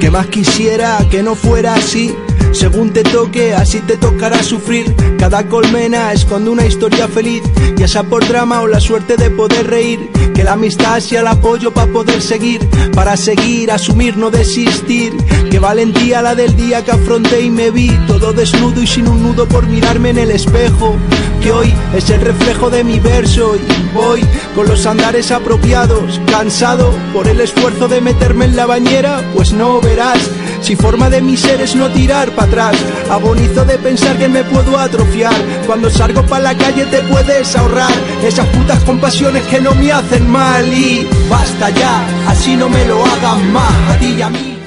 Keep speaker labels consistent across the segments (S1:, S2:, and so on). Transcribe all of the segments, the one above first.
S1: Que más quisiera que no fuera así según te toque, así te tocará sufrir. Cada colmena esconde una historia feliz, ya sea por drama o la suerte de poder reír. Que la amistad sea el apoyo para poder seguir, para seguir, asumir, no desistir. Valentía la del día que afronté y me vi todo desnudo y sin un nudo por mirarme en el espejo. Que hoy es el reflejo de mi verso y voy con los andares apropiados, cansado por el esfuerzo de meterme en la bañera, pues no verás si forma de mi ser es no tirar para atrás, agonizo de pensar que me puedo atrofiar. Cuando salgo para la calle te puedes ahorrar esas putas compasiones que no me hacen mal. Y basta ya, así no me lo hagan más a ti y a mí.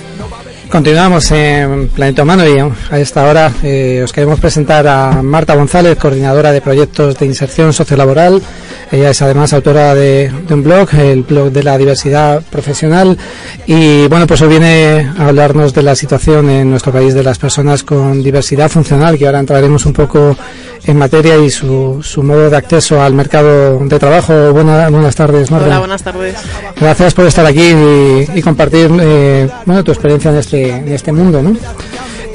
S2: Continuamos en Planeta Humano y a esta hora eh, os queremos presentar a Marta González, coordinadora de proyectos de inserción sociolaboral. Ella es además autora de, un blog, el blog de la diversidad profesional. Y bueno, pues hoy viene a hablarnos de la situación en nuestro país de las personas con diversidad funcional, que ahora entraremos un poco en materia y su, su modo de acceso al mercado de trabajo. buenas tardes,
S3: Marta. Hola, buenas tardes.
S2: Gracias por estar aquí y, compartir eh, bueno, tu experiencia en este, en este mundo. ¿no?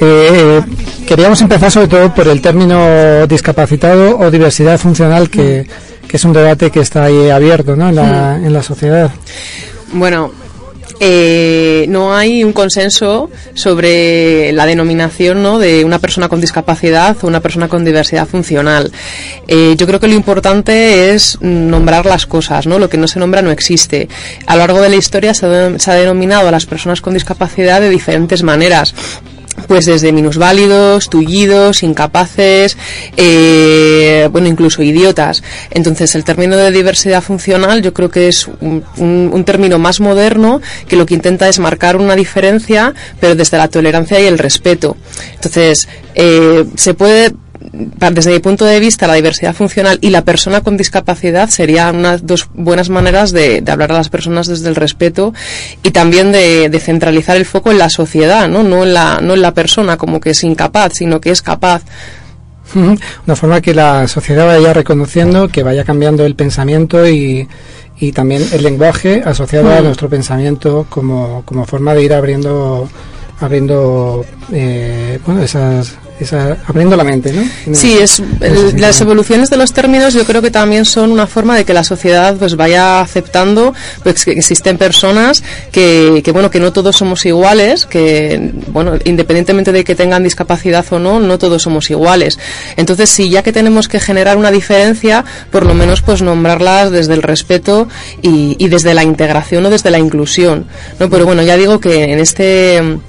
S2: Eh, queríamos empezar sobre todo por el término discapacitado o diversidad funcional, que, que es un debate que está ahí abierto ¿no? en, la, mm. en la sociedad.
S3: Bueno, eh, no hay un consenso sobre la denominación ¿no? de una persona con discapacidad o una persona con diversidad funcional. Eh, yo creo que lo importante es nombrar las cosas, ¿no? Lo que no se nombra no existe. A lo largo de la historia se ha denominado a las personas con discapacidad de diferentes maneras pues desde minusválidos, tullidos, incapaces, eh, bueno, incluso idiotas. Entonces, el término de diversidad funcional yo creo que es un, un, término más moderno que lo que intenta es marcar una diferencia, pero desde la tolerancia y el respeto. Entonces, eh, se puede desde mi punto de vista, la diversidad funcional y la persona con discapacidad serían unas dos buenas maneras de, hablar a las personas desde el respeto y también de, centralizar el foco en la sociedad, ¿no? No, en la, no en la persona como que es incapaz, sino que es capaz.
S2: Una forma que la sociedad vaya reconociendo, que vaya cambiando el pensamiento y, y también el lenguaje asociado a nuestro pensamiento como, como forma de ir abriendo abriendo eh, bueno, esas abriendo la mente, ¿no?
S3: Sí, es las evoluciones de los términos yo creo que también son una forma de que la sociedad pues vaya aceptando pues, que existen personas que, que bueno que no todos somos iguales, que bueno independientemente de que tengan discapacidad o no, no todos somos iguales. Entonces sí, ya que tenemos que generar una diferencia, por lo menos pues nombrarlas desde el respeto y, y desde la integración o desde la inclusión, ¿no? Pero bueno, ya digo que en este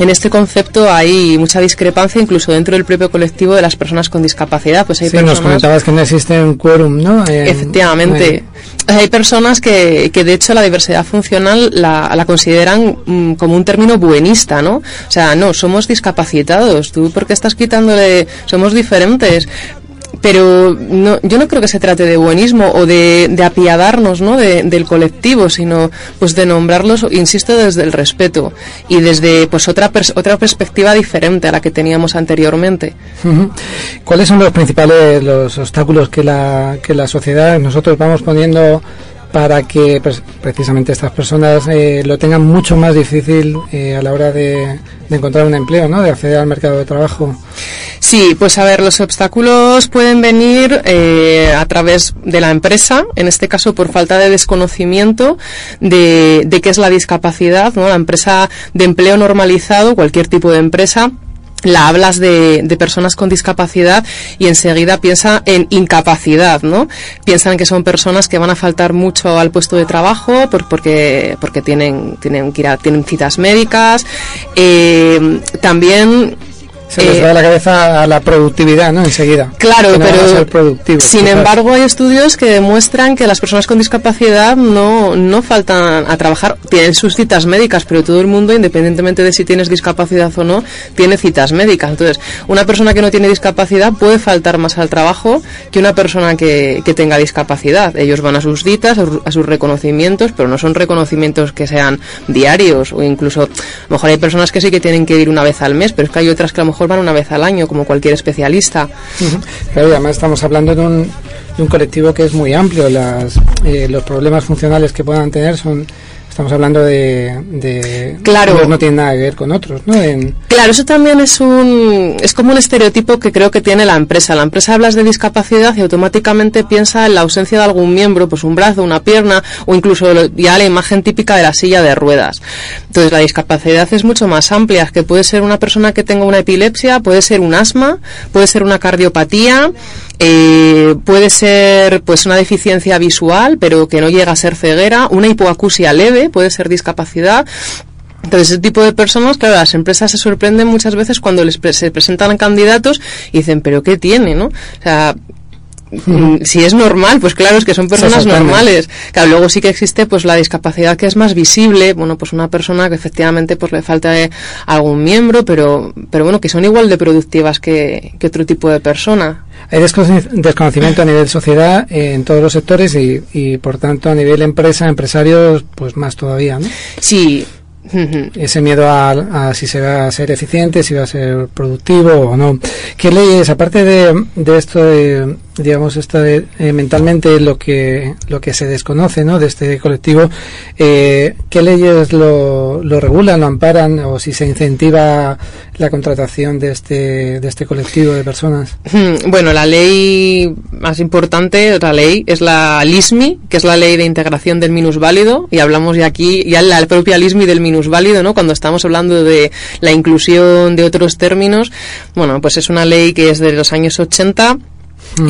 S3: en este concepto hay mucha discrepancia incluso dentro del propio colectivo de las personas con discapacidad. Pues hay
S2: sí, nos comentabas que no existe un quórum, ¿no?
S3: efectivamente. Hay personas que, que de hecho la diversidad funcional la, la consideran mm, como un término buenista, ¿no? O sea, no, somos discapacitados. ¿Tú por qué estás quitándole? Somos diferentes pero no, yo no creo que se trate de buenismo o de, de apiadarnos ¿no? del colectivo, sino pues de nombrarlos, insisto, desde el respeto y desde pues otra, otra perspectiva diferente a la que teníamos anteriormente.
S2: ¿Cuáles son los principales los obstáculos que la, que la sociedad, nosotros vamos poniendo para que pues, precisamente estas personas eh, lo tengan mucho más difícil eh, a la hora de, encontrar un empleo, ¿no? de acceder al mercado de trabajo.
S3: Sí, pues a ver, los obstáculos pueden venir eh, a través de la empresa, en este caso por falta de desconocimiento de, de qué es la discapacidad, ¿no? La empresa de empleo normalizado, cualquier tipo de empresa, la hablas de, de, personas con discapacidad y enseguida piensa en incapacidad, ¿no? Piensan que son personas que van a faltar mucho al puesto de trabajo porque, porque tienen, tienen, tienen citas médicas. Eh, también
S2: se les da la cabeza a la productividad, ¿no? Enseguida.
S3: Claro, pero sin embargo hay estudios que demuestran que las personas con discapacidad no, no faltan a trabajar, tienen sus citas médicas, pero todo el mundo, independientemente de si tienes discapacidad o no, tiene citas médicas. Entonces, una persona que no tiene discapacidad puede faltar más al trabajo que una persona que, que tenga discapacidad. Ellos van a sus citas, a sus reconocimientos, pero no son reconocimientos que sean diarios o incluso, a lo mejor hay personas que sí que tienen que ir una vez al mes, pero es que hay otras que a lo mejor mejor van una vez al año, como cualquier especialista.
S2: Pero además estamos hablando de un, de un colectivo que es muy amplio. Las, eh, los problemas funcionales que puedan tener son estamos hablando de,
S3: claro.
S2: no tiene nada que ver con otros ¿no?
S3: claro eso también es un es como un estereotipo que creo que tiene la empresa. La empresa hablas de discapacidad y automáticamente piensa en la ausencia de algún miembro pues un brazo una pierna o incluso ya la imagen típica de la silla de ruedas. Entonces la discapacidad es mucho más amplia que puede ser una persona que tenga una epilepsia puede ser un asma puede ser una cardiopatía eh, puede ser pues una deficiencia visual, pero que no llega a ser ceguera, una hipoacusia leve, puede ser discapacidad. Entonces, ese tipo de personas, claro, las empresas se sorprenden muchas veces cuando les se presentan candidatos y dicen, pero ¿qué tiene, no? O sea, Mm, si es normal, pues claro, es que son personas normales. Claro, luego sí que existe pues la discapacidad que es más visible, bueno, pues una persona que efectivamente pues le falta eh, algún miembro, pero, pero bueno, que son igual de productivas que, que otro tipo de persona.
S2: Hay desconocimiento a nivel sociedad eh, en todos los sectores y, y por tanto a nivel empresa, empresarios, pues más todavía, ¿no?
S3: Sí,
S2: ese miedo a, si se va a ser eficiente, si va a ser productivo o no. ¿Qué leyes, aparte de, de esto de, digamos, esto de, eh, mentalmente lo que, lo que se desconoce, ¿no? De este colectivo, eh, ¿qué leyes lo, lo regulan, lo amparan o si se incentiva la contratación de este, de este colectivo de personas?
S3: Bueno, la ley más importante, la ley, es la LISMI, que es la ley de integración del minusválido, y hablamos ya aquí, ya la propia LISMI del minusválido, ¿no? Cuando estamos hablando de la inclusión de otros términos, bueno, pues es una ley que es de los años 80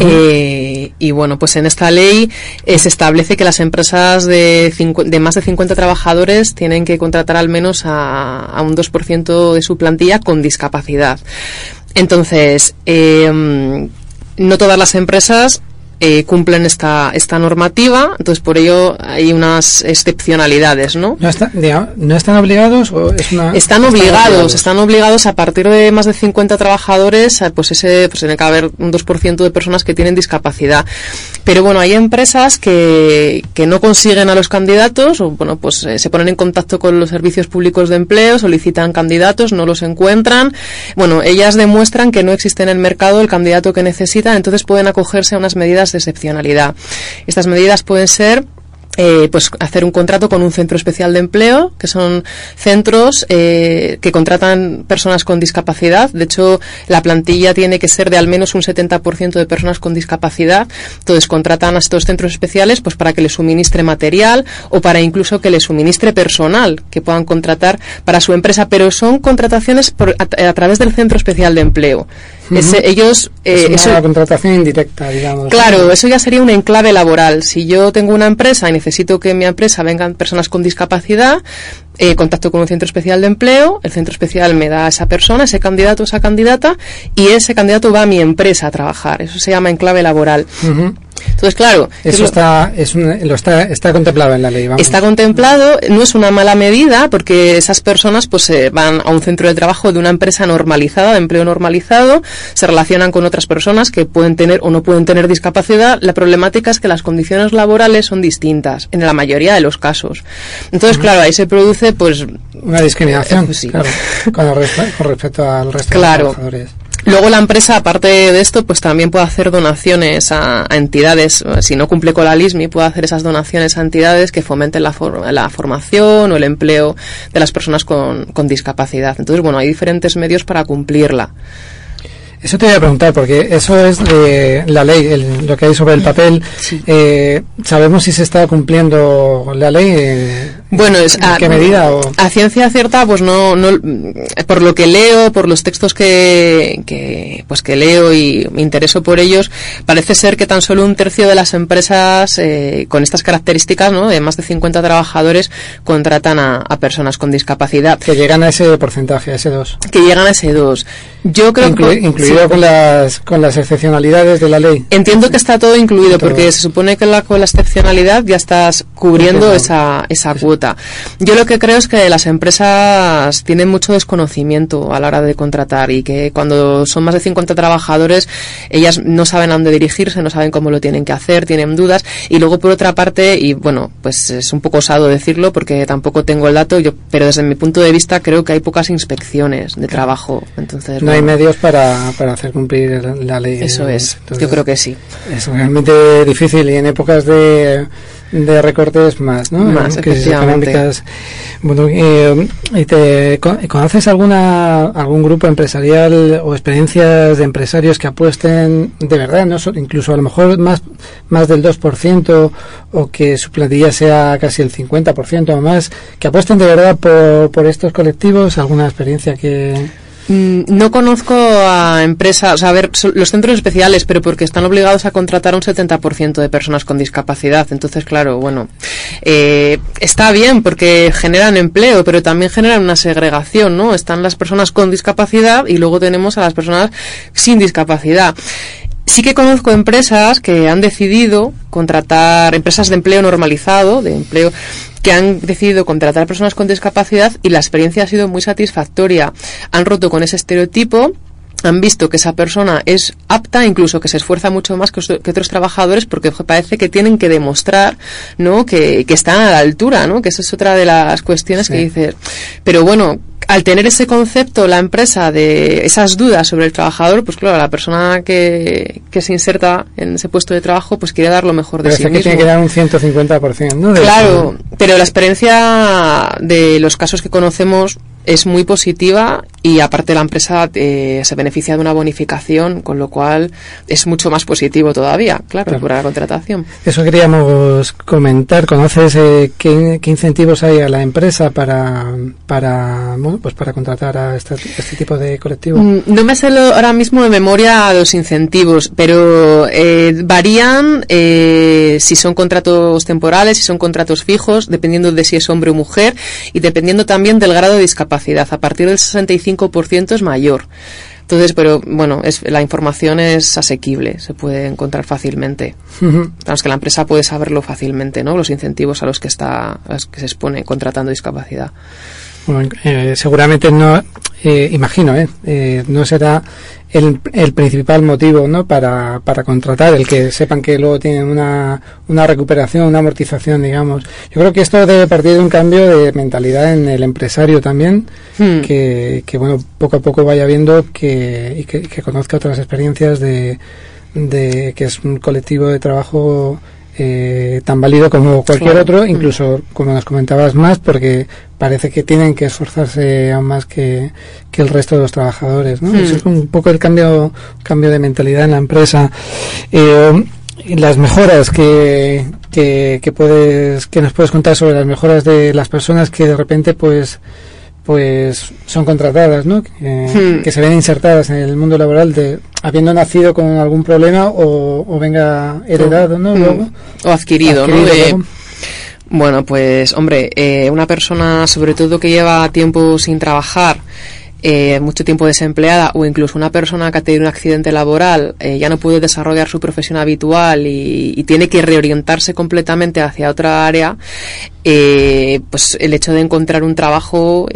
S3: eh, y bueno, pues en esta ley eh, se establece que las empresas de, de, más de 50 trabajadores tienen que contratar al menos a, a un 2% de su plantilla con discapacidad. Entonces, eh, no todas las empresas eh, cumplen esta, esta normativa, entonces por ello hay unas excepcionalidades, ¿no?
S2: ¿No, ¿no están obligados o es una,
S3: Están obligados, están obligados a partir de más de 50 trabajadores, eh, pues ese, pues tiene que haber un 2% de personas que tienen discapacidad. Pero bueno, hay empresas que, que no consiguen a los candidatos, o bueno, pues eh, se ponen en contacto con los servicios públicos de empleo, solicitan candidatos, no los encuentran. Bueno, ellas demuestran que no existe en el mercado el candidato que necesitan, entonces pueden acogerse a unas medidas de excepcionalidad. Estas medidas pueden ser eh, pues hacer un contrato con un centro especial de empleo, que son centros eh, que contratan personas con discapacidad. De hecho, la plantilla tiene que ser de al menos un 70% de personas con discapacidad. Entonces, contratan a estos centros especiales pues para que les suministre material o para incluso que les suministre personal que puedan contratar para su empresa, pero son contrataciones a, través del centro especial de empleo. Ellos
S2: eh, es una contratación indirecta, digamos.
S3: Claro, eso ya sería un enclave laboral. Si yo tengo una empresa y necesito que en mi empresa vengan personas con discapacidad, eh, contacto con un centro especial de empleo, el centro especial me da a esa persona, ese candidato, esa candidata, y ese candidato va a mi empresa a trabajar. Eso se llama enclave laboral. Entonces, claro.
S2: Eso está, es lo está, está contemplado en la ley.
S3: Está contemplado, no es una mala medida porque esas personas pues van a un centro de trabajo de una empresa normalizada, de empleo normalizado, se relacionan con otras personas que pueden tener o no pueden tener discapacidad. La problemática es que las condiciones laborales son distintas en la mayoría de los casos. Entonces, claro, ahí se produce pues
S2: una discriminación, eh, con, respecto al resto de los trabajadores.
S3: Luego la empresa, aparte de esto, pues también puede hacer donaciones a, entidades. Si no cumple con la LISMI, puede hacer esas donaciones a entidades que fomenten la, la formación o el empleo de las personas con, con discapacidad. Entonces, bueno, hay diferentes medios para cumplirla.
S2: Eso te voy a preguntar, porque eso es de la ley, lo que hay sobre el papel. Eh, ¿Sabemos si se está cumpliendo la ley? Eh,
S3: bueno, es
S2: a, qué medida?
S3: A ciencia cierta, pues no, no, por lo que leo, por los textos que, que, pues que leo y me intereso por ellos, parece ser que tan solo un tercio de las empresas eh, con estas características, ¿no? De más de 50 trabajadores contratan a, personas con discapacidad.
S2: Que llegan a ese porcentaje, a ese 2.
S3: Que llegan a ese 2. Yo creo
S2: que incluido con las con las excepcionalidades de la ley.
S3: Entiendo que está todo incluido porque se supone que la, con la excepcionalidad ya estás cubriendo esa esa cuota Yo lo que creo es que las empresas tienen mucho desconocimiento a la hora de contratar y que cuando son más de 50 trabajadores, ellas no saben a dónde dirigirse, no saben cómo lo tienen que hacer, tienen dudas. Y luego, por otra parte, y bueno, pues es un poco osado decirlo porque tampoco tengo el dato, yo, pero desde mi punto de vista creo que hay pocas inspecciones de trabajo. Entonces,
S2: no hay medios para, para hacer cumplir la ley.
S3: Eso es, yo creo que sí.
S2: Es realmente difícil y en épocas de de recortes más, ¿no?
S3: Más, económicas.
S2: Bueno, eh, te, ¿conoces alguna algún grupo empresarial o experiencias de empresarios que apuesten de verdad, no incluso a lo mejor más más del 2% o que su plantilla sea casi el 50% o más, que apuesten de verdad por, por estos colectivos? ¿Alguna experiencia que
S3: no conozco a empresas, o sea, a ver, los centros especiales, pero porque están obligados a contratar un 70% de personas con discapacidad. Entonces, claro, bueno, eh, está bien porque generan empleo, pero también generan una segregación, ¿no? Están las personas con discapacidad y luego tenemos a las personas sin discapacidad. Sí que conozco empresas que han decidido contratar, empresas de empleo normalizado, de empleo que han decidido contratar personas con discapacidad y la experiencia ha sido muy satisfactoria. Han roto con ese estereotipo han visto que esa persona es apta, incluso que se esfuerza mucho más que, otros trabajadores, porque parece que tienen que demostrar, ¿no? Que, que están a la altura, ¿no? Que esa es otra de las cuestiones que dice. Pero bueno, al tener ese concepto la empresa de esas dudas sobre el trabajador, pues claro, la persona que, que se inserta en ese puesto de trabajo, pues quiere dar lo mejor de sí
S2: mismo. que tiene que dar un 150%, ¿no?
S3: claro, pero la experiencia de los casos que conocemos es muy positiva y aparte la empresa eh, se beneficia de una bonificación, con lo cual es mucho más positivo todavía, claro, por la contratación.
S2: Eso queríamos comentar. ¿Conoces eh, qué, incentivos hay a la empresa para para pues para contratar a este, este tipo de colectivo? Mm,
S3: no me sé ahora mismo de memoria los incentivos, pero eh, varían si son contratos temporales, si son contratos fijos, dependiendo de si es hombre o mujer y dependiendo también del grado de discapacidad a partir del 65% es mayor. Entonces, pero bueno, es, la información es asequible, se puede encontrar fácilmente. Uh que la empresa puede saberlo fácilmente, ¿no? Los incentivos a los que está, a los que se expone contratando discapacidad.
S2: Bueno, eh, seguramente no, eh, imagino, eh, eh, no será el, el, principal motivo ¿no? para, para contratar, el que sepan que luego tienen una, una recuperación, una amortización, digamos. Yo creo que esto debe partir de un cambio de mentalidad en el empresario también, hmm. que, que, bueno, poco a poco vaya viendo que, y que, que conozca otras experiencias de, de que es un colectivo de trabajo eh, tan válido como cualquier otro, incluso como nos comentabas más, porque parece que tienen que esforzarse aún más que, el resto de los trabajadores. ¿no? es un poco el cambio, cambio de mentalidad en la empresa. Eh, las mejoras que, que, que, puedes que nos puedes contar sobre las mejoras de las personas que de repente pues pues son contratadas, ¿no? Hmm. Que, se ven insertadas en el mundo laboral de habiendo nacido con algún problema o, venga heredado, ¿no?
S3: Hmm. O adquirido, ¿no? bueno, pues hombre, eh, una persona sobre todo que lleva tiempo sin trabajar eh, mucho tiempo desempleada o incluso una persona que ha tenido un accidente laboral eh, ya no puede desarrollar su profesión habitual y, tiene que reorientarse completamente hacia otra área, eh, pues el hecho de encontrar un trabajo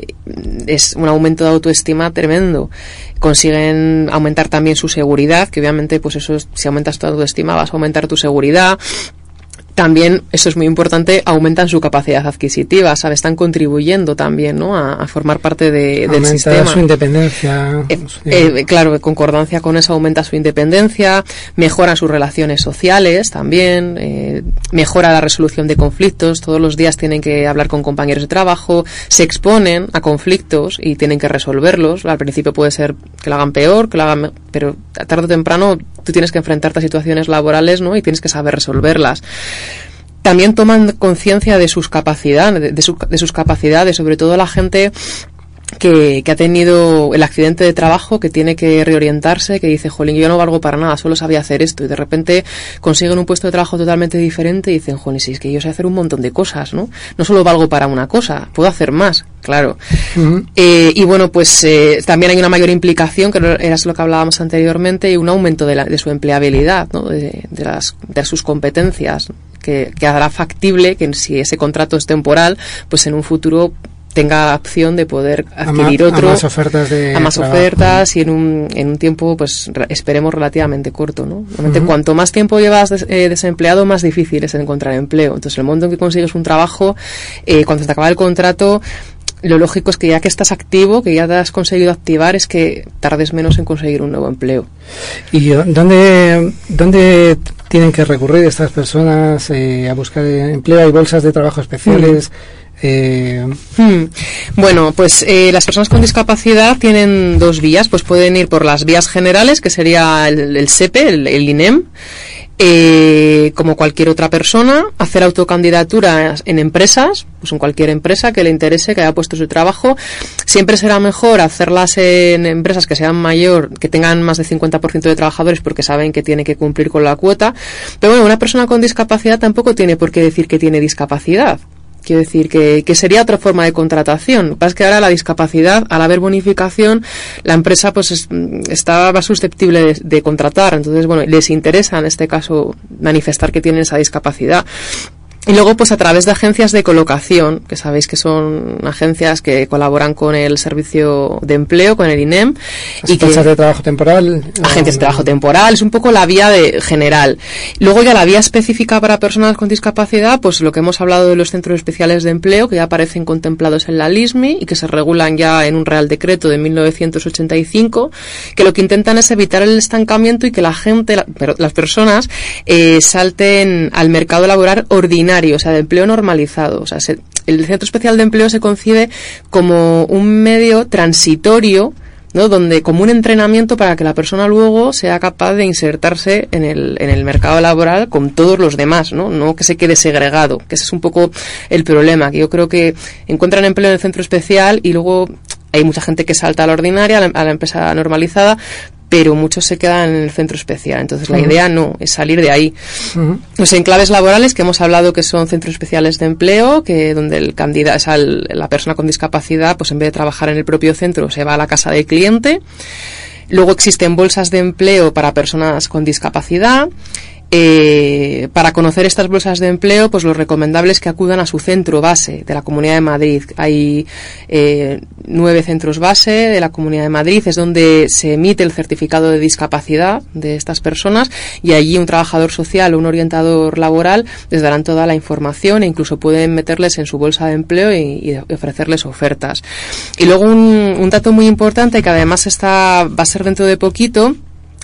S3: es un aumento de autoestima tremendo. Consiguen aumentar también su seguridad, que obviamente pues eso si aumentas tu autoestima vas a aumentar tu seguridad también, eso es muy importante, aumentan su capacidad adquisitiva, ¿sabes? Están contribuyendo también, ¿no? A, formar parte de, del sistema.
S2: su independencia.
S3: Eh, eh, claro, en concordancia con eso aumenta su independencia, mejora sus relaciones sociales también, eh, mejora la resolución de conflictos, todos los días tienen que hablar con compañeros de trabajo, se exponen a conflictos y tienen que resolverlos. Al principio puede ser que lo hagan peor, que lo hagan, pero tarde o temprano tú tienes que enfrentarte a situaciones laborales, ¿no? Y tienes que saber resolverlas también toman conciencia de sus capacidades, de, sus capacidades, sobre todo la gente que, que, ha tenido el accidente de trabajo, que tiene que reorientarse, que dice, jolín, yo no valgo para nada, solo sabía hacer esto, y de repente consiguen un puesto de trabajo totalmente diferente y dicen, jolín, si es que yo sé hacer un montón de cosas, ¿no? No solo valgo para una cosa, puedo hacer más, claro. eh, y bueno, pues eh, también hay una mayor implicación, que era lo que hablábamos anteriormente, y un aumento de, la, de su empleabilidad, ¿no? De, de, las, de sus competencias que, que hará factible que si ese contrato es temporal, pues en un futuro tenga opción de poder adquirir otro
S2: a más ofertas de
S3: a más ofertas y en un, en un tiempo pues esperemos relativamente corto no Normalmente, cuanto más tiempo llevas eh, desempleado más difícil es encontrar empleo entonces el momento en que consigues un trabajo eh, cuando se te acaba el contrato lo lógico es que ya que estás activo, que ya te has conseguido activar, es que tardes menos en conseguir un nuevo empleo.
S2: ¿Y dónde, dónde tienen que recurrir estas personas eh, a buscar empleo? ¿Hay bolsas de trabajo especiales?
S3: Eh, hmm. Bueno, pues eh, las personas con discapacidad tienen dos vías. Pues pueden ir por las vías generales, que sería el, SEPE, el, INEM, eh, como cualquier otra persona, hacer autocandidaturas en empresas, pues en cualquier empresa que le interese, que haya puesto su trabajo. Siempre será mejor hacerlas en empresas que sean mayor, que tengan más de 50% de trabajadores porque saben que tiene que cumplir con la cuota. Pero bueno, una persona con discapacidad tampoco tiene por qué decir que tiene discapacidad. Quiero decir que, que, sería otra forma de contratación. Lo que pasa es que ahora la discapacidad, al haber bonificación, la empresa pues estaba susceptible de, de, contratar. Entonces, bueno, les interesa en este caso manifestar que tienen esa discapacidad. Y luego, pues a través de agencias de colocación, que sabéis que son agencias que colaboran con el servicio de empleo, con el INEM.
S2: y que, de trabajo temporal.
S3: Agencias de trabajo temporal, es un poco la vía de general. Luego ya la vía específica para personas con discapacidad, pues lo que hemos hablado de los centros especiales de empleo, que ya aparecen contemplados en la LISMI y que se regulan ya en un Real Decreto de 1985, que lo que intentan es evitar el estancamiento y que la gente, las personas, eh, salten al mercado laboral ordinario o sea, de empleo normalizado. O sea, el Centro Especial de Empleo se concibe como un medio transitorio ¿no? donde como un entrenamiento para que la persona luego sea capaz de insertarse en el, en el mercado laboral con todos los demás, ¿no? no que se quede segregado, que ese es un poco el problema, que yo creo que encuentran empleo en el centro especial y luego hay mucha gente que salta a la ordinaria, a la empresa normalizada, pero muchos se quedan en el centro especial. Entonces la idea no es salir de ahí. Los enclaves laborales que hemos hablado que son centros especiales de empleo, que donde el candidato, o la persona con discapacidad, pues en vez de trabajar en el propio centro, se va a la casa del cliente. Luego existen bolsas de empleo para personas con discapacidad. Eh, para conocer estas bolsas de empleo, pues lo recomendable es que acudan a su centro base de la Comunidad de Madrid. Hay eh, nueve centros base de la Comunidad de Madrid, es donde se emite el certificado de discapacidad de estas personas y allí un trabajador social o un orientador laboral les darán toda la información e incluso pueden meterles en su bolsa de empleo y, ofrecerles ofertas. Y luego un, un dato muy importante que además está, va a ser dentro de poquito,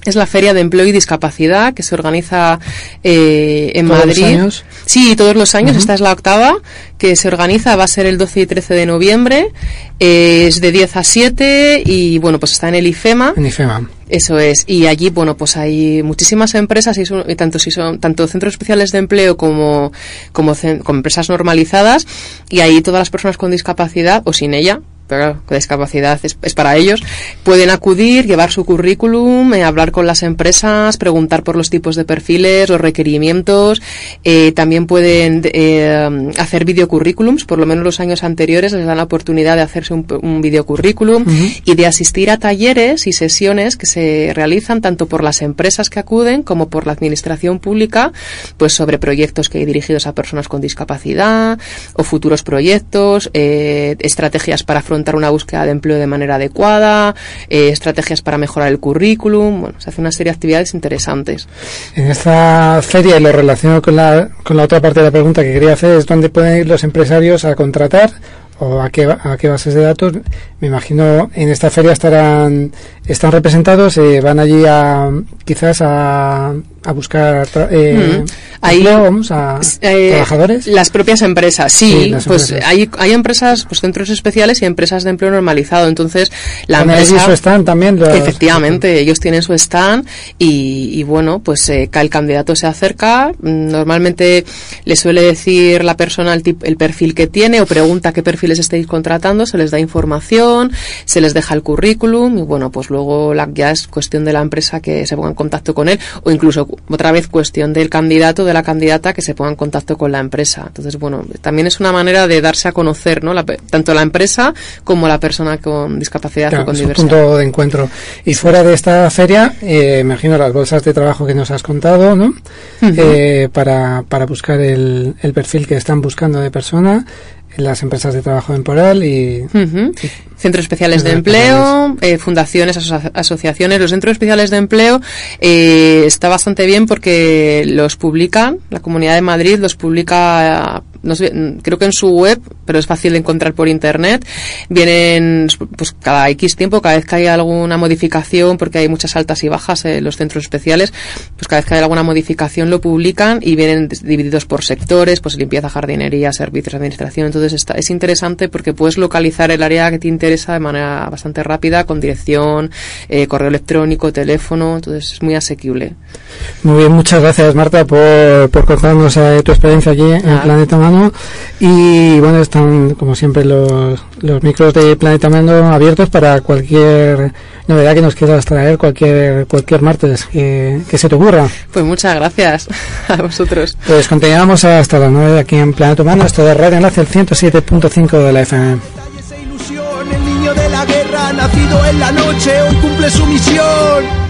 S3: es la Feria de Empleo y Discapacidad que se organiza eh, en
S2: ¿Todos
S3: Madrid.
S2: Los años?
S3: Sí, todos los años. Esta es la octava que se organiza. Va a ser el 12 y 13 de noviembre. Eh, es de 10 a 7 y bueno, pues está en el IFEMA.
S2: En IFEMA.
S3: Eso es. Y allí, bueno, pues hay muchísimas empresas y, son, y tanto si son tanto centros especiales de empleo como, como, como empresas normalizadas y ahí todas las personas con discapacidad o sin ella pero con discapacidad es, para ellos, pueden acudir, llevar su currículum, eh, hablar con las empresas, preguntar por los tipos de perfiles, los requerimientos, eh, también pueden eh, hacer videocurrículums, por lo menos los años anteriores les dan la oportunidad de hacerse un, un videocurrículum y de asistir a talleres y sesiones que se realizan tanto por las empresas que acuden como por la administración pública, pues sobre proyectos que hay dirigidos a personas con discapacidad o futuros proyectos, estrategias para afrontar una búsqueda de empleo de manera adecuada, eh, estrategias para mejorar el currículum, bueno, se hace una serie de actividades interesantes.
S2: En esta feria, y lo relaciono con la, con la otra parte de la pregunta que quería hacer, es dónde pueden ir los empresarios a contratar o a qué, a qué bases de datos. Me imagino en esta feria estarán están representados, eh, van allí a quizás a, a buscar eh, vamos, a
S3: eh,
S2: trabajadores.
S3: Las propias empresas, sí, pues hay, hay empresas, pues centros especiales y empresas de empleo normalizado. Entonces, la empresa.
S2: su stand también.
S3: efectivamente, ellos tienen su stand y, y bueno, pues eh, el candidato se acerca. Normalmente le suele decir la persona el, el perfil que tiene o pregunta qué perfiles estáis contratando, se les da información, se les deja el currículum y bueno, pues luego la, ya es cuestión de la empresa que se ponga en contacto con él o incluso otra vez cuestión del candidato de la candidata que se ponga en contacto con la empresa. Entonces, bueno, también es una manera de darse a conocer, ¿no? tanto la empresa como la persona con discapacidad o con diversidad.
S2: Es un punto de encuentro. Y fuera de esta feria, eh, imagino las bolsas de trabajo que nos has contado, ¿no? Eh, para, para buscar el, el perfil que están buscando de persona en las empresas de trabajo temporal y,
S3: centros especiales de empleo, eh, fundaciones, asociaciones. Los centros especiales de empleo eh, está bastante bien porque los publican, la Comunidad de Madrid los publica no sé, creo que en su web, pero es fácil de encontrar por internet, vienen pues cada X tiempo, cada vez que hay alguna modificación, porque hay muchas altas y bajas en los centros especiales, pues cada vez que hay alguna modificación lo publican y vienen divididos por sectores, pues limpieza, jardinería, servicios, administración. Entonces está, es interesante porque puedes localizar el área que te interesa de manera bastante rápida, con dirección, eh, correo electrónico, teléfono, entonces es muy asequible.
S2: Muy bien, muchas gracias Marta por, por contarnos eh, tu experiencia aquí en Planeta y bueno, están como siempre los, los micros de Planeta Mando abiertos para cualquier novedad que nos quieras traer cualquier cualquier martes que, se te ocurra.
S3: Pues muchas gracias a vosotros.
S2: Pues continuamos hasta las 9 aquí en Planeta Humano, esto de Radio Enlace el 107.5 de la FM.
S1: Nacido en la noche, hoy cumple su misión